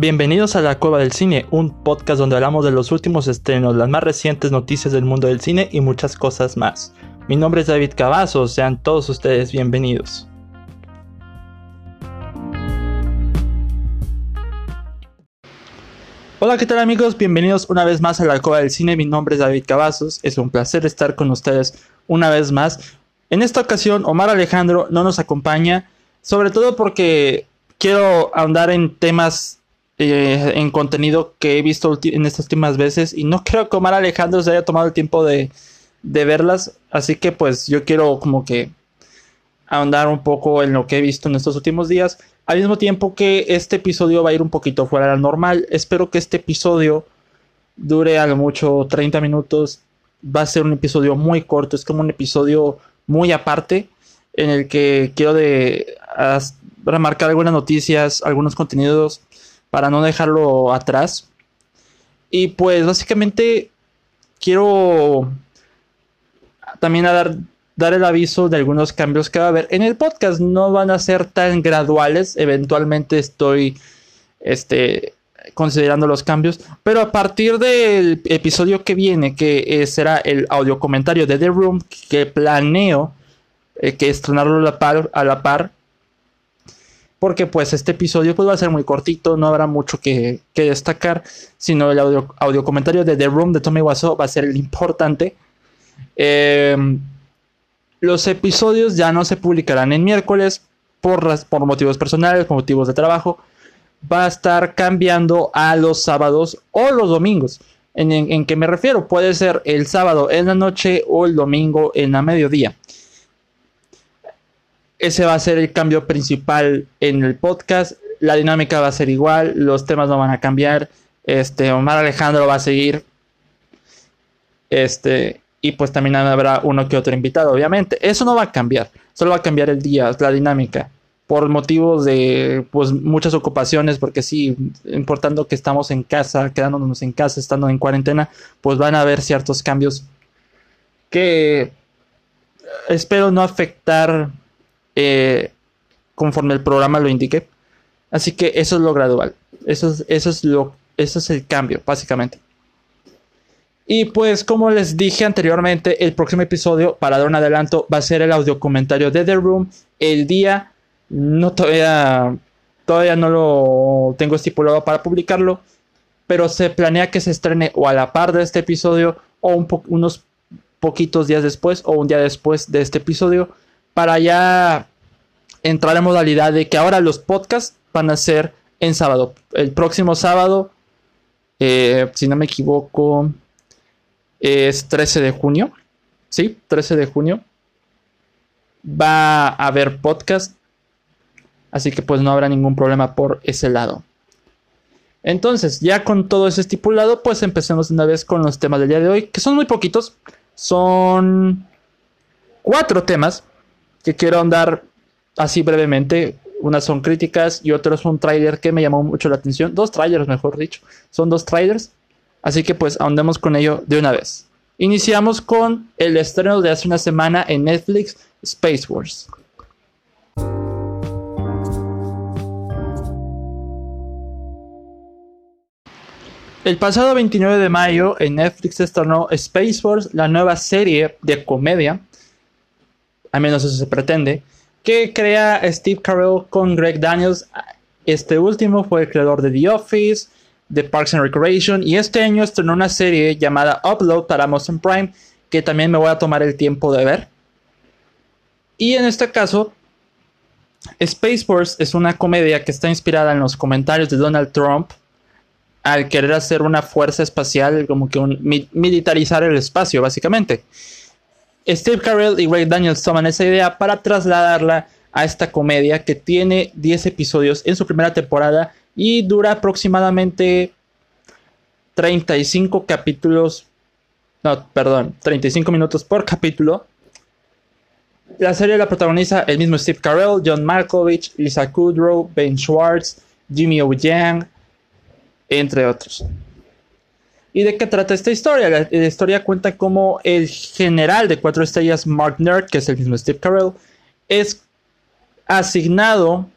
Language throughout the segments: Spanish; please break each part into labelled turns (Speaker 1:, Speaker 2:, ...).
Speaker 1: Bienvenidos a La Cueva del Cine, un podcast donde hablamos de los últimos estrenos, las más recientes noticias del mundo del cine y muchas cosas más. Mi nombre es David Cavazos, sean todos ustedes bienvenidos. Hola, ¿qué tal amigos? Bienvenidos una vez más a La Cueva del Cine, mi nombre es David Cavazos, es un placer estar con ustedes una vez más. En esta ocasión, Omar Alejandro no nos acompaña, sobre todo porque quiero ahondar en temas eh, en contenido que he visto en estas últimas veces y no creo que Omar Alejandro se haya tomado el tiempo de, de verlas, así que pues yo quiero como que ahondar un poco en lo que he visto en estos últimos días, al mismo tiempo que este episodio va a ir un poquito fuera de lo normal, espero que este episodio dure a lo mucho 30 minutos, va a ser un episodio muy corto, es como un episodio muy aparte en el que quiero de remarcar algunas noticias, algunos contenidos para no dejarlo atrás. Y pues básicamente quiero también dar, dar el aviso de algunos cambios que va a haber en el podcast. No van a ser tan graduales. Eventualmente estoy este, considerando los cambios. Pero a partir del episodio que viene, que eh, será el audio comentario de The Room, que planeo eh, que estrenarlo a la par, a la par porque pues este episodio pues va a ser muy cortito, no habrá mucho que, destacar, sino el audio, comentario de The Room de Tommy Wiseau va a ser el importante. Em, los episodios ya no se publicarán en miércoles por, por motivos personales, por motivos de trabajo. Va a estar cambiando a los sábados o los domingos. ¿En, en, en qué me refiero? Puede ser el sábado en la noche o el domingo en la mediodía. Ese va a ser el cambio principal en el podcast. La dinámica va a ser igual, los temas no van a cambiar. Este, Omar Alejandro va a seguir. Este, y pues también habrá uno que otro invitado, obviamente. Eso no va a cambiar, solo va a cambiar el día, la dinámica. Por motivos de pues muchas ocupaciones, porque sí, importando que estamos en casa, quedándonos en casa, estando en cuarentena, pues van a haber ciertos cambios que espero no afectar eh, conforme el programa lo indique. Así que eso es lo gradual. Eso es, eso es lo, eso es el cambio, básicamente. Y pues, como les dije anteriormente, el próximo episodio, para dar un adelanto, va a ser el audio comentario de The Room. El día, no todavía, todavía no lo tengo estipulado para publicarlo, pero se planea que se estrene o a la par de este episodio o un unos poquitos días después o un día después de este episodio para ya entrar en modalidad de que ahora los podcasts van a ser en sábado. El próximo sábado, eh, si no me equivoco, es 13 de junio. Sí, 13 de junio. Va a haber podcast. Así que pues no habrá ningún problema por ese lado. Entonces, ya con todo eso estipulado, pues empecemos una vez con los temas del día de hoy, que son muy poquitos. Son cuatro temas que quiero andar así brevemente. Unas son críticas y otros un trailer que me llamó mucho la atención. Dos trailers, mejor dicho. Son dos trailers. Así que pues ahondemos con ello de una vez. Iniciamos con el estreno de hace una semana en Netflix, Space Wars. El pasado 29 de mayo en Netflix estrenó Space Wars, la nueva serie de comedia al menos eso se pretende, que crea Steve Carell con Greg Daniels. Este último fue el creador de The Office, de Parks and Recreation, y este año estrenó una serie llamada Upload para Amazon Prime, que también me voy a tomar el tiempo de ver. Y en este caso, Space Force es una comedia que está inspirada en los comentarios de Donald Trump al querer hacer una fuerza espacial, como que un, militarizar el espacio, básicamente. Steve Carell y Greg Daniels toman esa idea para trasladarla a esta comedia que tiene 10 episodios en su primera temporada y dura aproximadamente 35 capítulos. No, perdón, 35 minutos por capítulo. La serie la protagoniza el mismo Steve Carell, John Malkovich, Lisa Kudrow, Ben Schwartz, Jimmy O. Entre otros. ¿Y de qué trata esta historia? La, historia cuenta cómo el general de cuatro estrellas, Mark Nerd, que es el mismo Steve Carell, es asignado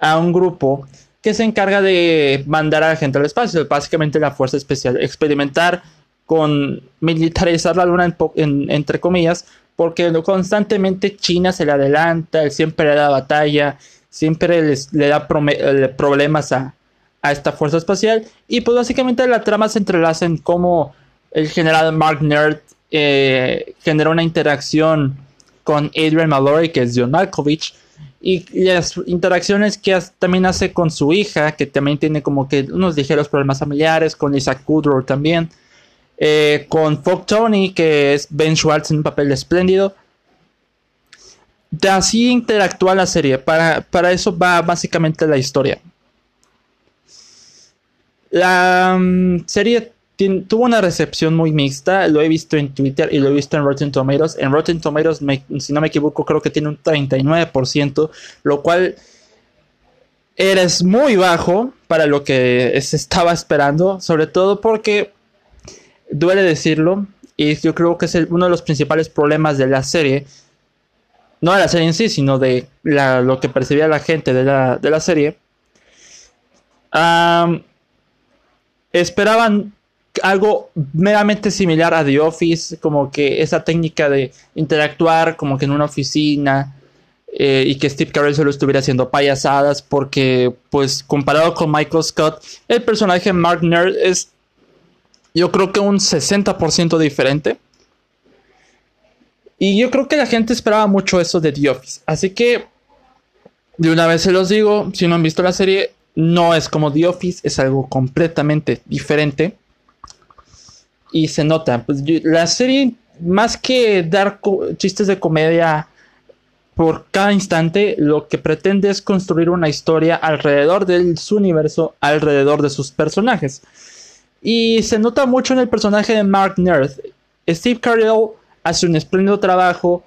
Speaker 1: a un grupo que se encarga de mandar a la gente al espacio, básicamente la fuerza especial, experimentar con militarizar la luna entre comillas, porque constantemente China se le adelanta, siempre le da batalla, siempre le da problemas a, a, esta fuerza espacial, y pues básicamente la trama se entrelaza en cómo el general Mark Nerd eh, genera una interacción con Adrian Mallory, que es John Malkovich, y las interacciones que también hace con su hija, que también tiene como que unos ligeros problemas familiares, con Isaac Kudrow también, eh, con Folk Tony, que es Ben Schwartz en un papel espléndido. De así interactúa la serie, para, para eso va básicamente la historia. La mm, serie tuvo una recepción muy mixta. Lo he visto en Twitter y lo he visto en Rotten Tomatoes. En Rotten Tomatoes, si no me equivoco, creo que tiene un 39%, lo cual eres muy bajo para lo que se estaba esperando, sobre todo porque duele decirlo, y yo creo que es uno de los principales problemas de la serie. No de la serie en sí, sino de lo que percibía la gente de la, serie. Esperaban algo meramente similar a The Office, como que esa técnica de interactuar como que en una oficina eh, y que Steve Carell solo estuviera haciendo payasadas porque pues comparado con Michael Scott, el personaje Mark Nerd es yo creo que un 60% diferente. Y yo creo que la gente esperaba mucho eso de The Office. Así que, de una vez se los digo, si no han visto la serie, no es como The Office, es algo completamente diferente y se nota. Pues la serie, más que dar chistes de comedia por cada instante, lo que pretende es construir una historia alrededor de su universo, alrededor de sus personajes. Y se nota mucho en el personaje de Mark Nerd. Steve Carell hace un espléndido trabajo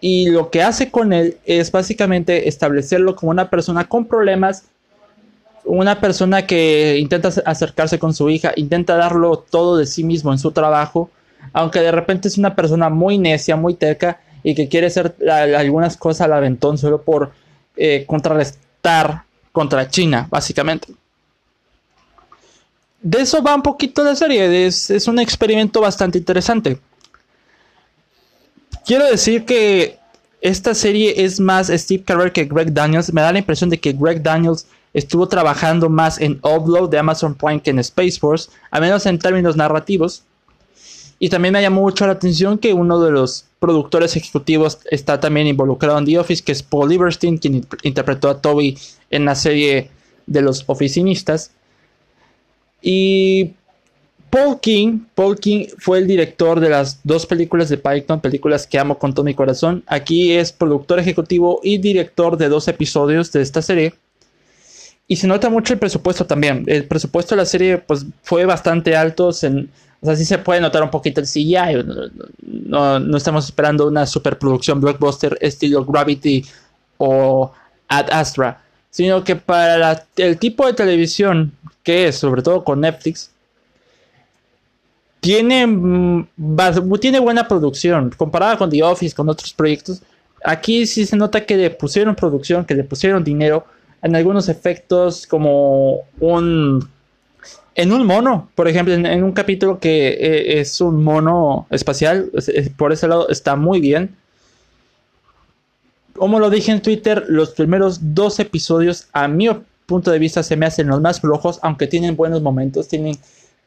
Speaker 1: y lo que hace con él es básicamente establecerlo como una persona con problemas una persona que intenta acercarse con su hija, intenta darlo todo de sí mismo en su trabajo, aunque de repente es una persona muy necia, muy terca y que quiere hacer algunas cosas al aventón solo por eh, contrarrestar contra China, básicamente. De eso va un poquito la serie, es, es un experimento bastante interesante. Quiero decir que esta serie es más Steve Carell que Greg Daniels. Me da la impresión de que Greg Daniels estuvo trabajando más en Upload de Amazon Prime que en Space Force, al menos en términos narrativos. Y también me llamó mucho la atención que uno de los productores ejecutivos está también involucrado en The Office, que es Paul Lieberstein, quien interpretó a Toby en la serie de los oficinistas. Y Paul King, Paul King fue el director de las dos películas de Python, películas que amo con todo mi corazón. Aquí es productor ejecutivo y director de dos episodios de esta serie. Y se nota mucho el presupuesto también. El presupuesto de la serie pues, fue bastante alto. o sea, sí se puede notar un poquito el CGI. No, no, estamos esperando una superproducción blockbuster estilo Gravity o Ad Astra. Sino que para el tipo de televisión que es, sobre todo con Netflix, tiene, mm, tiene buena producción. Comparada con The Office, con otros proyectos. Aquí sí se nota que le pusieron producción, que le pusieron dinero en algunos efectos como un en un mono, por ejemplo, en, un capítulo que eh, es un mono espacial, por ese lado está muy bien. Como lo dije en Twitter, los primeros dos episodios, a mi punto de vista, se me hacen los más flojos, aunque tienen buenos momentos, tienen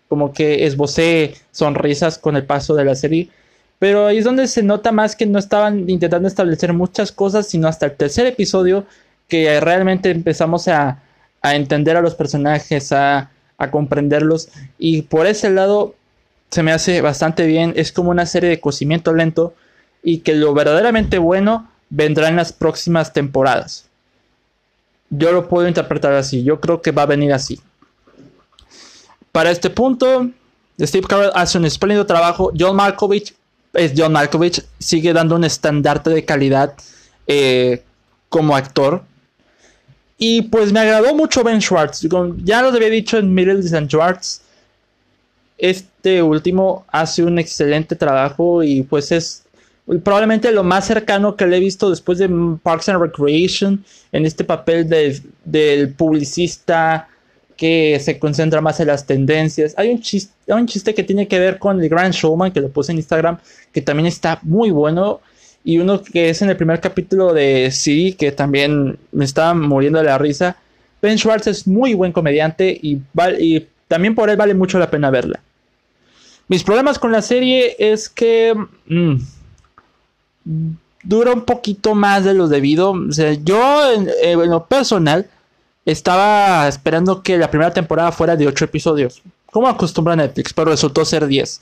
Speaker 1: como que esbocé sonrisas con el paso de la serie. Pero ahí es donde se nota más que no estaban intentando establecer muchas cosas, sino hasta el tercer episodio que realmente empezamos a, entender a los personajes, a, comprenderlos. Y por ese lado se me hace bastante bien. Es como una serie de cocimiento lento y que lo verdaderamente bueno vendrá en las próximas temporadas. Yo lo puedo interpretar así. Yo creo que va a venir así. Para este punto, Steve Carell hace un espléndido trabajo. John Malkovich es John Malkovich. Sigue dando un estandarte de calidad eh, como actor. Y pues me agradó mucho Ben Schwartz. Ya lo había dicho en Middles and Schwartz. Este último hace un excelente trabajo y pues es probablemente lo más cercano que le he visto después de Parks and Recreation, en este papel del publicista que se concentra más en las tendencias. Hay un, chiste, un chiste que tiene que ver con el Grand Showman, que lo puse en Instagram, que también está muy bueno. Y uno que es en el primer capítulo de Sí, que también me estaba muriendo de la risa. Ben Schwartz es muy buen comediante y, también por él vale mucho la pena verla. Mis problemas con la serie es que... Mm, dura un poquito más de lo debido. O sea, yo en, lo personal estaba esperando que la primera temporada fuera de 8 episodios, como acostumbra Netflix, pero resultó ser 10.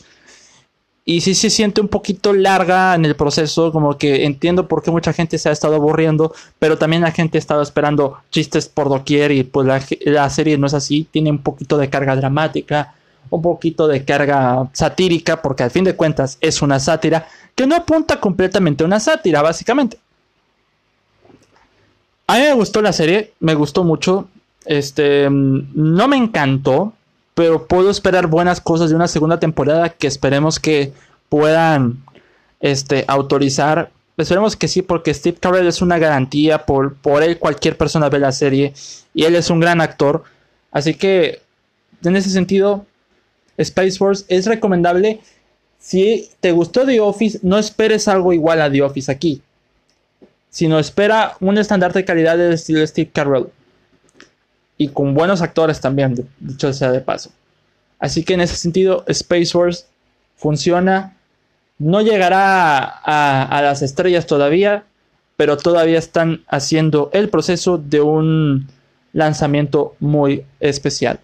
Speaker 1: Y sí se siente un poquito larga en el proceso, como que entiendo por qué mucha gente se ha estado aburriendo, pero también la gente ha estado esperando chistes por doquier y pues la, la serie no es así, tiene un poquito de carga dramática, un poquito de carga satírica, porque al fin de cuentas es una sátira que no apunta completamente a una sátira, básicamente. A mí me gustó la serie, me gustó mucho. Este, no me encantó, pero puedo esperar buenas cosas de una segunda temporada que esperemos que puedan este, autorizar. Esperemos que sí, porque Steve Carell es una garantía. Por, él cualquier persona ve la serie y él es un gran actor. Así que, en ese sentido, Space Force es recomendable. Si te gustó The Office, no esperes algo igual a The Office aquí. Sino espera un estándar de calidad del estilo Steve Carell. Y con buenos actores también, dicho sea de paso. Así que en ese sentido, Space Force funciona. No llegará a, a las estrellas todavía, pero todavía están haciendo el proceso de un lanzamiento muy especial.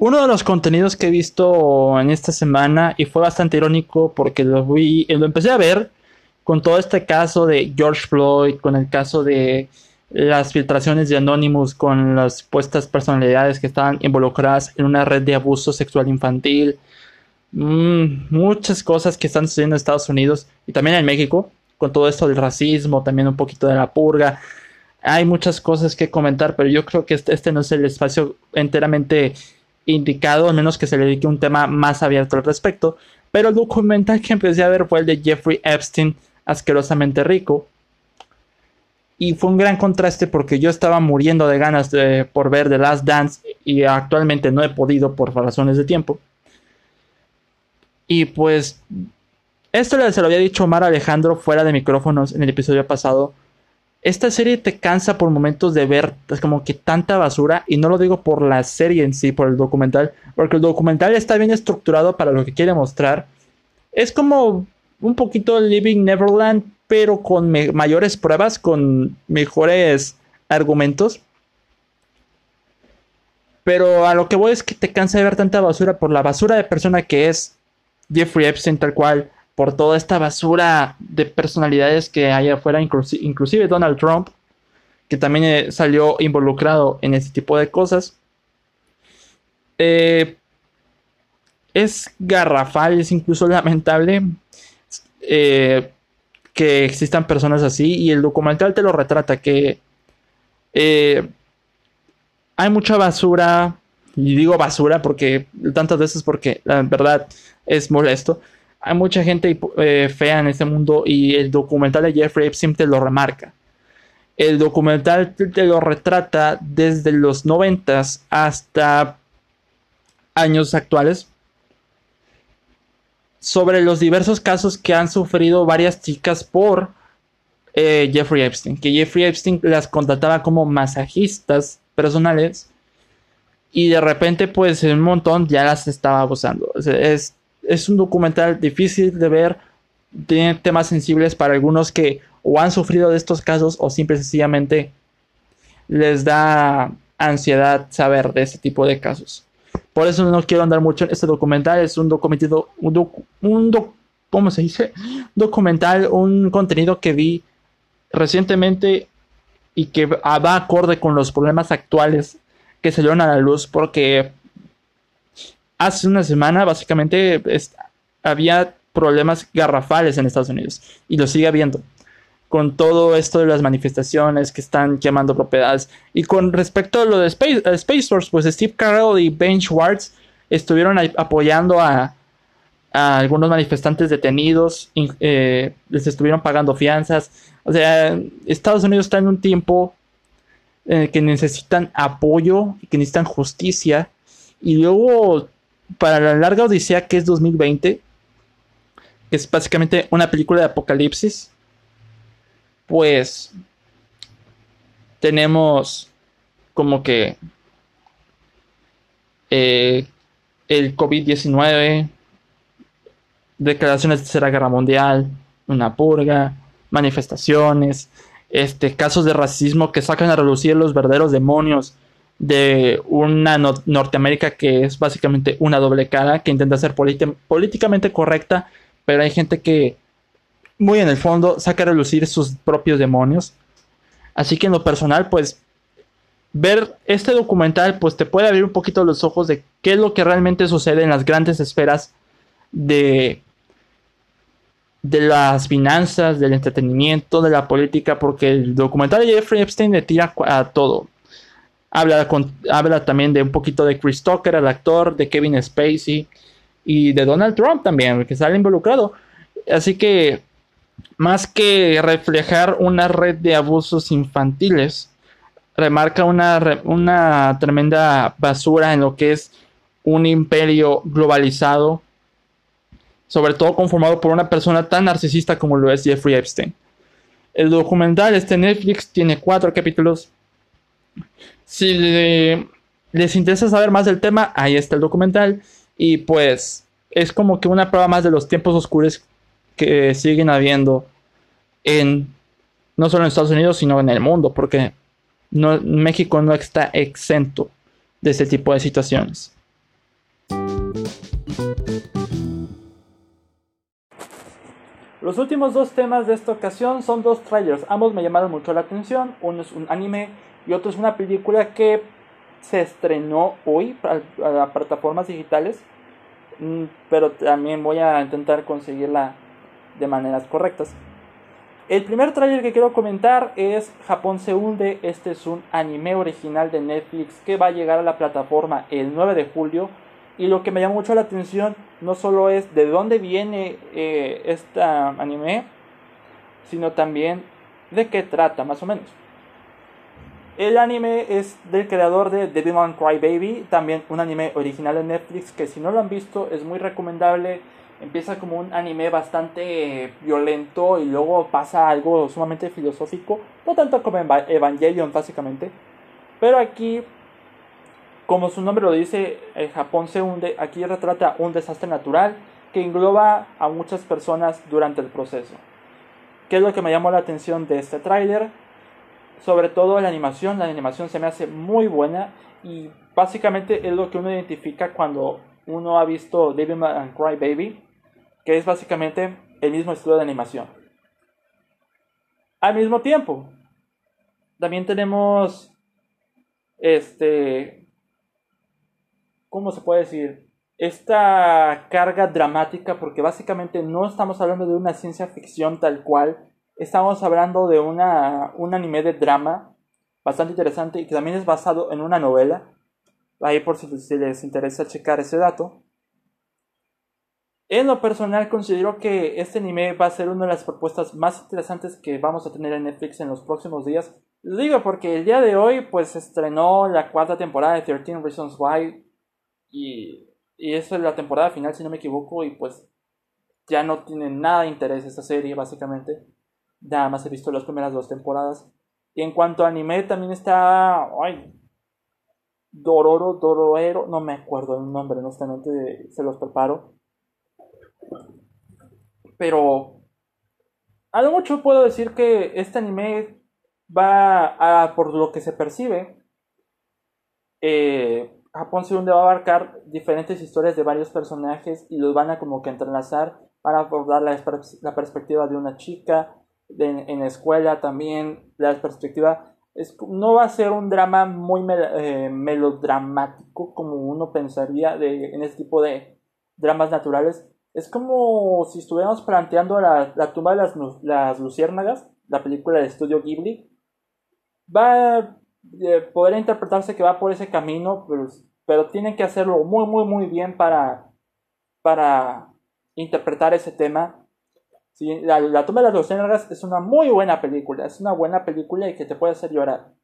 Speaker 1: Uno de los contenidos que he visto en esta semana y fue bastante irónico porque lo vi, lo empecé a ver con todo este caso de George Floyd, con el caso de las filtraciones de Anonymous con las supuestas personalidades que estaban involucradas en una red de abuso sexual infantil. Mm, muchas cosas que están sucediendo en Estados Unidos y también en México, con todo esto del racismo, también un poquito de la purga. Hay muchas cosas que comentar, pero yo creo que este, este no es el espacio enteramente indicado, al menos que se le dedique un tema más abierto al respecto. Pero el documental que empecé a ver fue el de Jeffrey Epstein, asquerosamente rico. Y fue un gran contraste porque yo estaba muriendo de ganas de, por ver The Last Dance y actualmente no he podido por razones de tiempo. Y pues, esto se lo había dicho Omar Alejandro fuera de micrófonos en el episodio pasado esta serie te cansa por momentos de ver es como que tanta basura y no lo digo por la serie en sí, por el documental, porque el documental está bien estructurado para lo que quiere mostrar. Es como un poquito Living Neverland, pero con mayores pruebas, con mejores argumentos. Pero a lo que voy es que te cansa de ver tanta basura por la basura de persona que es Jeffrey Epstein tal cual por toda esta basura de personalidades que hay afuera, inclusive Donald Trump, que también eh, salió involucrado en este tipo de cosas. Eh, es garrafal, es incluso lamentable eh, que existan personas así y el documental te lo retrata que hay mucha basura y digo basura porque tantas veces porque la verdad es molesto hay mucha gente eh, fea en este mundo y el documental de Jeffrey Epstein te lo remarca. El documental te lo retrata desde los noventas hasta años actuales sobre los diversos casos que han sufrido varias chicas por eh, Jeffrey Epstein. Que Jeffrey Epstein las contrataba como masajistas personales y de repente pues un montón ya las estaba abusando. es es un documental difícil de ver, tiene temas sensibles para algunos que o han sufrido de estos casos o simple sencillamente les da ansiedad saber de este tipo de casos. Por eso no quiero andar mucho en este documental, es un documental, un, ¿cómo se dice? Documental, un contenido que vi recientemente y que va acorde con los problemas actuales que se dieron a la luz porque hace una semana básicamente había problemas garrafales en Estados Unidos y lo sigue habiendo. con todo esto de las manifestaciones que están quemando propiedades. Y con respecto a lo de Space, Space Force, pues Steve Carell y Ben Schwartz estuvieron apoyando a, algunos manifestantes detenidos, eh, les estuvieron pagando fianzas. O sea, Estados Unidos está en un tiempo el que necesitan apoyo, que necesitan justicia. Y luego, para la larga odisea que es 2020, que es básicamente una película de apocalipsis, pues tenemos como que eh, el COVID-19, declaraciones de Tercera Guerra Mundial, una purga, manifestaciones, este, casos de racismo que sacan a relucir los verdaderos demonios de una Norteamérica que es básicamente una doble cara, que intenta ser políticamente correcta, pero hay gente que muy en el fondo saca a relucir sus propios demonios. Así que en lo personal, pues ver este documental pues te puede abrir un poquito los ojos de qué es lo que realmente sucede en las grandes esferas de de las finanzas, del entretenimiento, de la política, porque el documental de Jeffrey Epstein le tira a todo. Habla, habla también de un poquito de Chris Tucker, el actor, de Kevin Spacey y de Donald Trump también, que sale involucrado. Así que más que reflejar una red de abusos infantiles, remarca una, una tremenda basura en lo que es un imperio globalizado, sobre todo conformado por una persona tan narcisista como lo es Jeffrey Epstein. El documental, este Netflix, tiene cuatro capítulos. Si les interesa saber más del tema, ahí está el documental. Y pues es como que una prueba más de los tiempos oscuros que siguen habiendo en no solo en Estados Unidos, sino en el mundo, porque México no está exento de este tipo de situaciones. Los últimos dos temas de esta ocasión son dos trailers, ambos me llamaron mucho la atención, uno es un anime y otro es una película que se estrenó hoy para, plataformas digitales, mm, pero también voy a intentar conseguirla de maneras correctas. El primer tráiler que quiero comentar es Japón se hunde. Este es un anime original de Netflix que va a llegar a la plataforma el 9 de julio. Y lo que me llama mucho la atención no solo es de dónde viene eh, este anime, sino también de qué trata, más o menos. El anime es del creador de Devilman Crybaby, también un anime original de Netflix que si no lo han visto es muy recomendable empieza como un anime bastante violento y luego pasa algo sumamente filosófico, no tanto como Evangelion básicamente, pero aquí, como su nombre lo dice, el Japón se hunde, aquí retrata un desastre natural que engloba a muchas personas durante el proceso. ¿Qué es lo que me llamó la atención de este tráiler? Sobre todo la animación, la animación se me hace muy buena y básicamente es lo que uno identifica cuando uno ha visto Devil and Cry Baby que es básicamente el mismo estilo de animación. Al mismo tiempo, también tenemos este ¿cómo se puede decir? Esta carga dramática porque básicamente no estamos hablando de una ciencia ficción tal cual, estamos hablando de una, un anime de drama bastante interesante y que también es basado en una novela. Ahí por si les interesa checar ese dato. En lo personal considero que este anime va a ser una de las propuestas más interesantes que vamos a tener en Netflix en los próximos días. Lo digo porque el día de hoy pues estrenó la cuarta temporada de 13 Reasons Why y, y es la temporada final si no me equivoco y pues ya no tiene nada de interés esta serie básicamente. Nada más he visto las primeras dos temporadas. Y en cuanto a anime también está... Ay, Dororo, Doroero, no me acuerdo el nombre, honestamente se los preparo pero a lo mucho puedo decir que este anime va a, por lo que se percibe, eh, Japón donde va a abarcar diferentes historias de varios personajes y los van a como que entrelazar, van a abordar la perspectiva de una chica en la escuela también, la perspectiva es, no va a ser un drama muy eh, melodramático como uno pensaría de, en este tipo de dramas naturales, es como si estuviéramos planteando la, tumba de las, las luciérnagas la película de estudio Ghibli, va a eh, poder interpretarse que va por ese camino, pero, pero tienen que hacerlo muy, muy, muy bien para, para interpretar ese tema. La, la tumba de las luciérnagas es una muy buena película, es una buena película y que te puede hacer llorar.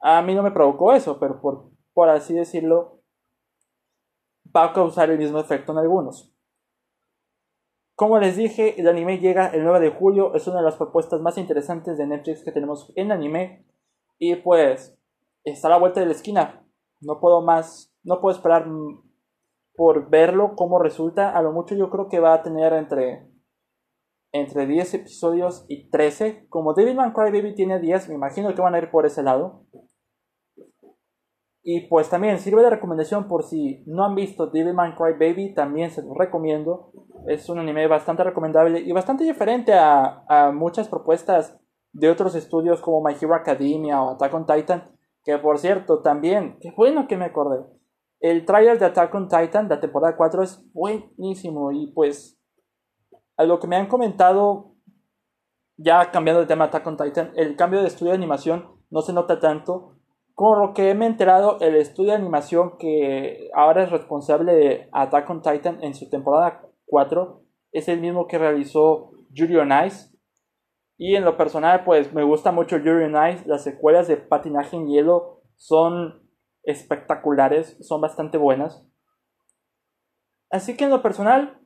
Speaker 1: A mí no me provocó eso, pero por, por así decirlo, va a causar el mismo efecto en algunos. Como les dije, el anime llega el 9 de julio, es una de las propuestas más interesantes de Netflix que tenemos en anime. Y pues, está a la vuelta de la esquina. No puedo más, no puedo esperar por verlo, cómo resulta. A lo mucho yo creo que va a tener entre, entre 10 episodios y 13. Como Devilman Crybaby tiene 10, me imagino que van a ir por ese lado. Y pues también sirve de recomendación por si no han visto Devilman Crybaby, también se los recomiendo. Es un anime bastante recomendable y bastante diferente a, a muchas propuestas de otros estudios como My Hero Academia o Attack on Titan. Que por cierto, también, qué bueno que me acordé. El trailer de Attack on Titan, la temporada 4, es buenísimo. Y pues, a lo que me han comentado, ya cambiando de tema Attack on Titan, el cambio de estudio de animación no se nota tanto con lo que he enterado, el estudio de animación que ahora es responsable de Attack on Titan en su temporada 4 es el mismo que realizó Yuri on Ice. Y en lo personal, pues me gusta mucho Yuri on Ice. Las secuelas de patinaje en hielo son espectaculares, son bastante buenas. Así que en lo personal,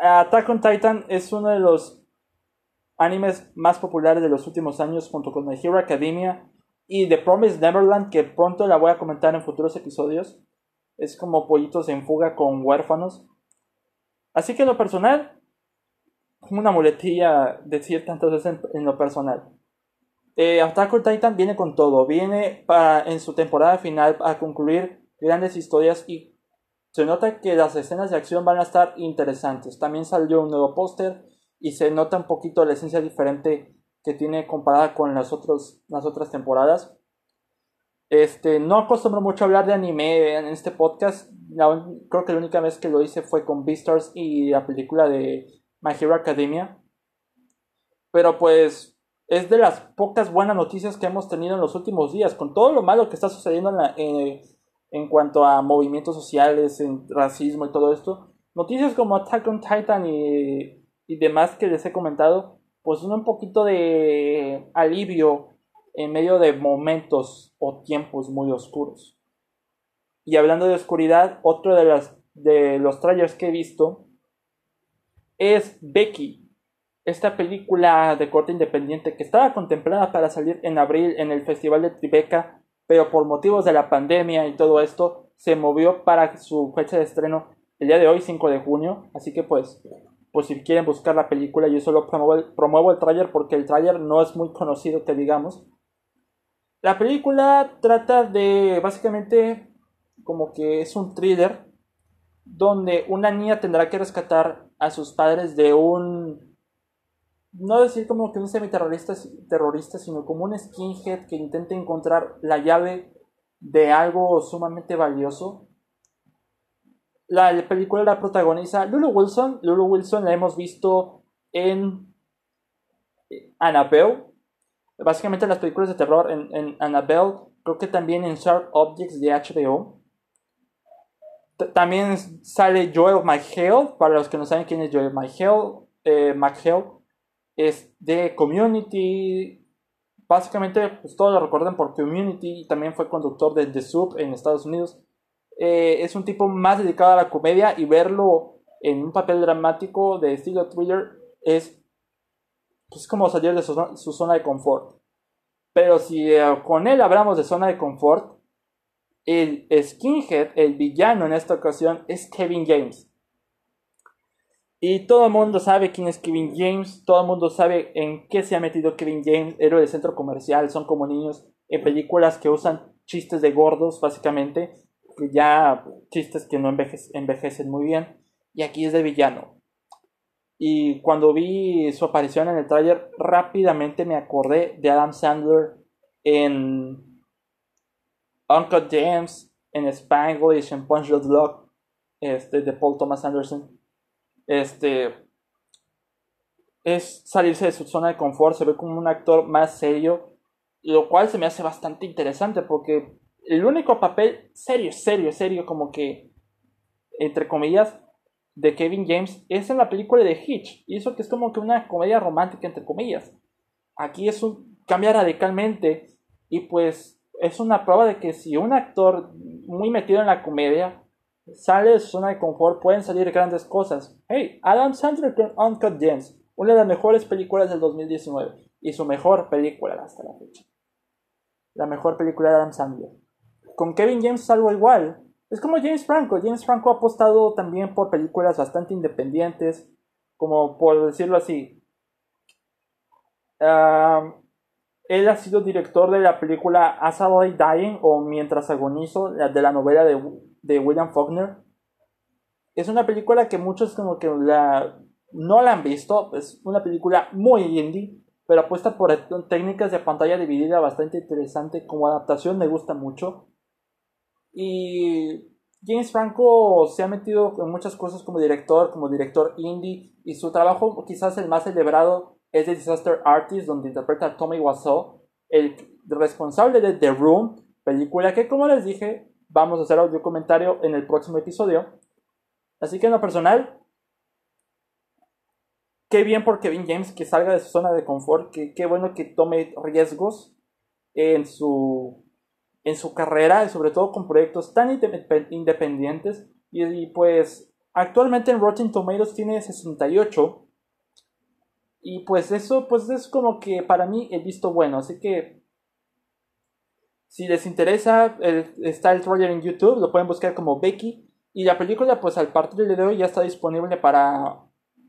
Speaker 1: Attack on Titan es uno de los animes más populares de los últimos años junto con My Hero Academia y The Promised Neverland que pronto la voy a comentar en futuros episodios. Es como pollitos en fuga con huérfanos. Así que en lo personal, una muletilla decir tantas veces en, lo personal. Eh, Attack on Titan viene con todo, viene para, en su temporada final a concluir grandes historias y se nota que las escenas de acción van a estar interesantes. También salió un nuevo póster y se nota un poquito la esencia diferente que tiene comparada con las, otros, las otras temporadas. Este, no acostumbro mucho a hablar de anime en este podcast. creo que la única vez que lo hice fue con Beastars y la película de My Hero Academia. Pero pues es de las pocas buenas noticias que hemos tenido en los últimos días, con todo lo malo que está sucediendo en, en cuanto a movimientos sociales, en racismo y todo esto. Noticias como Attack on Titan y y demás que les he comentado, pues un poquito de alivio en medio de momentos o tiempos muy oscuros. Y hablando de oscuridad, otro de, las, de los trailers que he visto es Becky, esta película de corte independiente que estaba contemplada para salir en abril en el Festival de Tribeca, pero por motivos de la pandemia y todo esto se movió para su fecha de estreno el día de hoy, 5 de junio. Así que pues pues si quieren buscar la película, yo solo promuevo el, promuevo el tráiler porque el tráiler no es muy conocido que digamos. La película trata de básicamente como que es un thriller donde una niña tendrá que rescatar a sus padres de un no decir como que un semiterrorista terrorista, sino como un skinhead que intenta encontrar la llave de algo sumamente valioso la película la protagoniza Lulu Wilson. Lulu Wilson la hemos visto en Annabelle. Básicamente las películas de terror en, en Annabelle. Creo que también en Sharp Objects de HBO. también sale Joel McHale. Para los que no saben quién es Joel McHale. Eh, McHale es de Community. Básicamente, pues todos lo recuerdan por Community. Y también fue conductor de The Soup en Estados Unidos. Eh, es un tipo más dedicado a la comedia y verlo en un papel dramático de estilo thriller es pues, como salir de su, zona de confort. Pero si eh, con él hablamos de zona de confort, el skinhead, el villano en esta ocasión, es Kevin James. Y todo el mundo sabe quién es Kevin James, todo el mundo sabe en qué se ha metido Kevin James, héroe de centro comercial, son como niños en películas que usan chistes de gordos, básicamente, ya chistes que no envejecen muy bien. Y aquí es de villano. Y cuando vi su aparición en el tráiler, rápidamente me acordé de Adam Sandler en Uncle James, en Spanglish, en Punch the Luck, este, de Paul Thomas Anderson. Este. es salirse de su zona de confort, se ve como un actor más serio, lo cual se me hace bastante interesante porque el único papel serio, serio, serio, como que, entre comillas, de Kevin James es en la película de Hitch, y eso que es como que una comedia romántica, entre comillas. Aquí es un cambia radicalmente y pues es una prueba de que si un actor muy metido en la comedia sale de su zona de confort, pueden salir grandes cosas. Hey, Adam Sandler con Uncut Gems, una de las mejores películas del 2019 y su mejor película hasta la fecha. La mejor película de Adam Sandler. Con Kevin James es algo igual. Es como James Franco. James Franco ha apostado también por películas bastante independientes, como por decirlo así. él ha sido director de la película As I Dying o Mientras Agonizo, de la novela de, de William Faulkner. Es una película que muchos como que la, no la han visto. Es una película muy indie, pero apuesta por técnicas de pantalla dividida bastante interesante. Como adaptación me gusta mucho. Y James Franco se ha metido en muchas cosas como director, como director indie, y su trabajo quizás el más celebrado es The Disaster Artist, donde interpreta a Tommy Wiseau, el responsable de The Room, película que como les dije, vamos a hacer audio comentario en el próximo episodio. Así que en lo personal, qué bien por Kevin James que salga de su zona de confort, que qué bueno que tome riesgos en su en su carrera, y sobre todo con proyectos tan independientes. Y, pues actualmente en Rotten Tomatoes tiene 68. Y pues eso pues es como que para mí he visto bueno. Así que si les interesa, está el trailer en YouTube, lo pueden buscar como Becky. Y la película pues al partir de hoy ya está disponible para,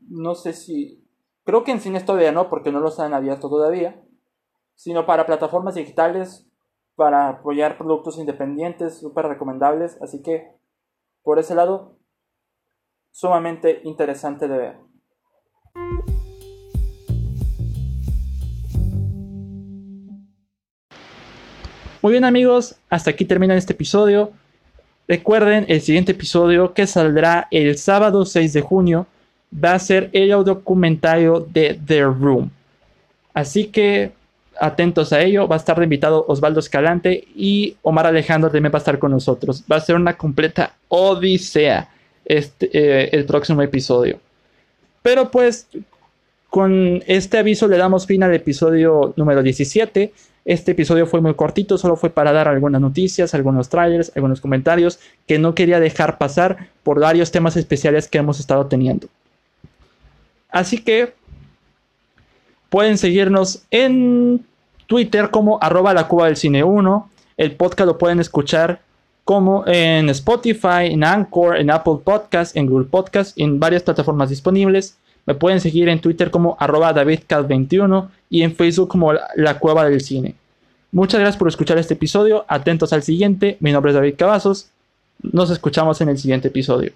Speaker 1: no sé si, creo que en cines todavía no, porque no lo han abierto todavía. Sino para plataformas digitales para apoyar productos independientes, súper recomendables. Así que, por ese lado, sumamente interesante de ver. Muy bien amigos, hasta aquí termina este episodio. Recuerden, el siguiente episodio que saldrá el sábado 6 de junio va a ser el documentario de The Room. Así que atentos a ello. Va a estar invitado Osvaldo Escalante y Omar Alejandro también va a estar con nosotros. Va a ser una completa odisea este, eh, el próximo episodio. Pero pues con este aviso le damos fin al episodio número 17. Este episodio fue muy cortito, solo fue para dar algunas noticias, algunos trailers, algunos comentarios que no quería dejar pasar por varios temas especiales que hemos estado teniendo. Así que Pueden seguirnos en Twitter como arroba la Cuba del Cine 1. El podcast lo pueden escuchar como en Spotify, en Anchor, en Apple Podcast, en Google Podcast, en varias plataformas disponibles. Me pueden seguir en Twitter como arroba DavidCat21 y en Facebook como La Cueva del Cine. Muchas gracias por escuchar este episodio. Atentos al siguiente. Mi nombre es David Cavazos. Nos escuchamos en el siguiente episodio.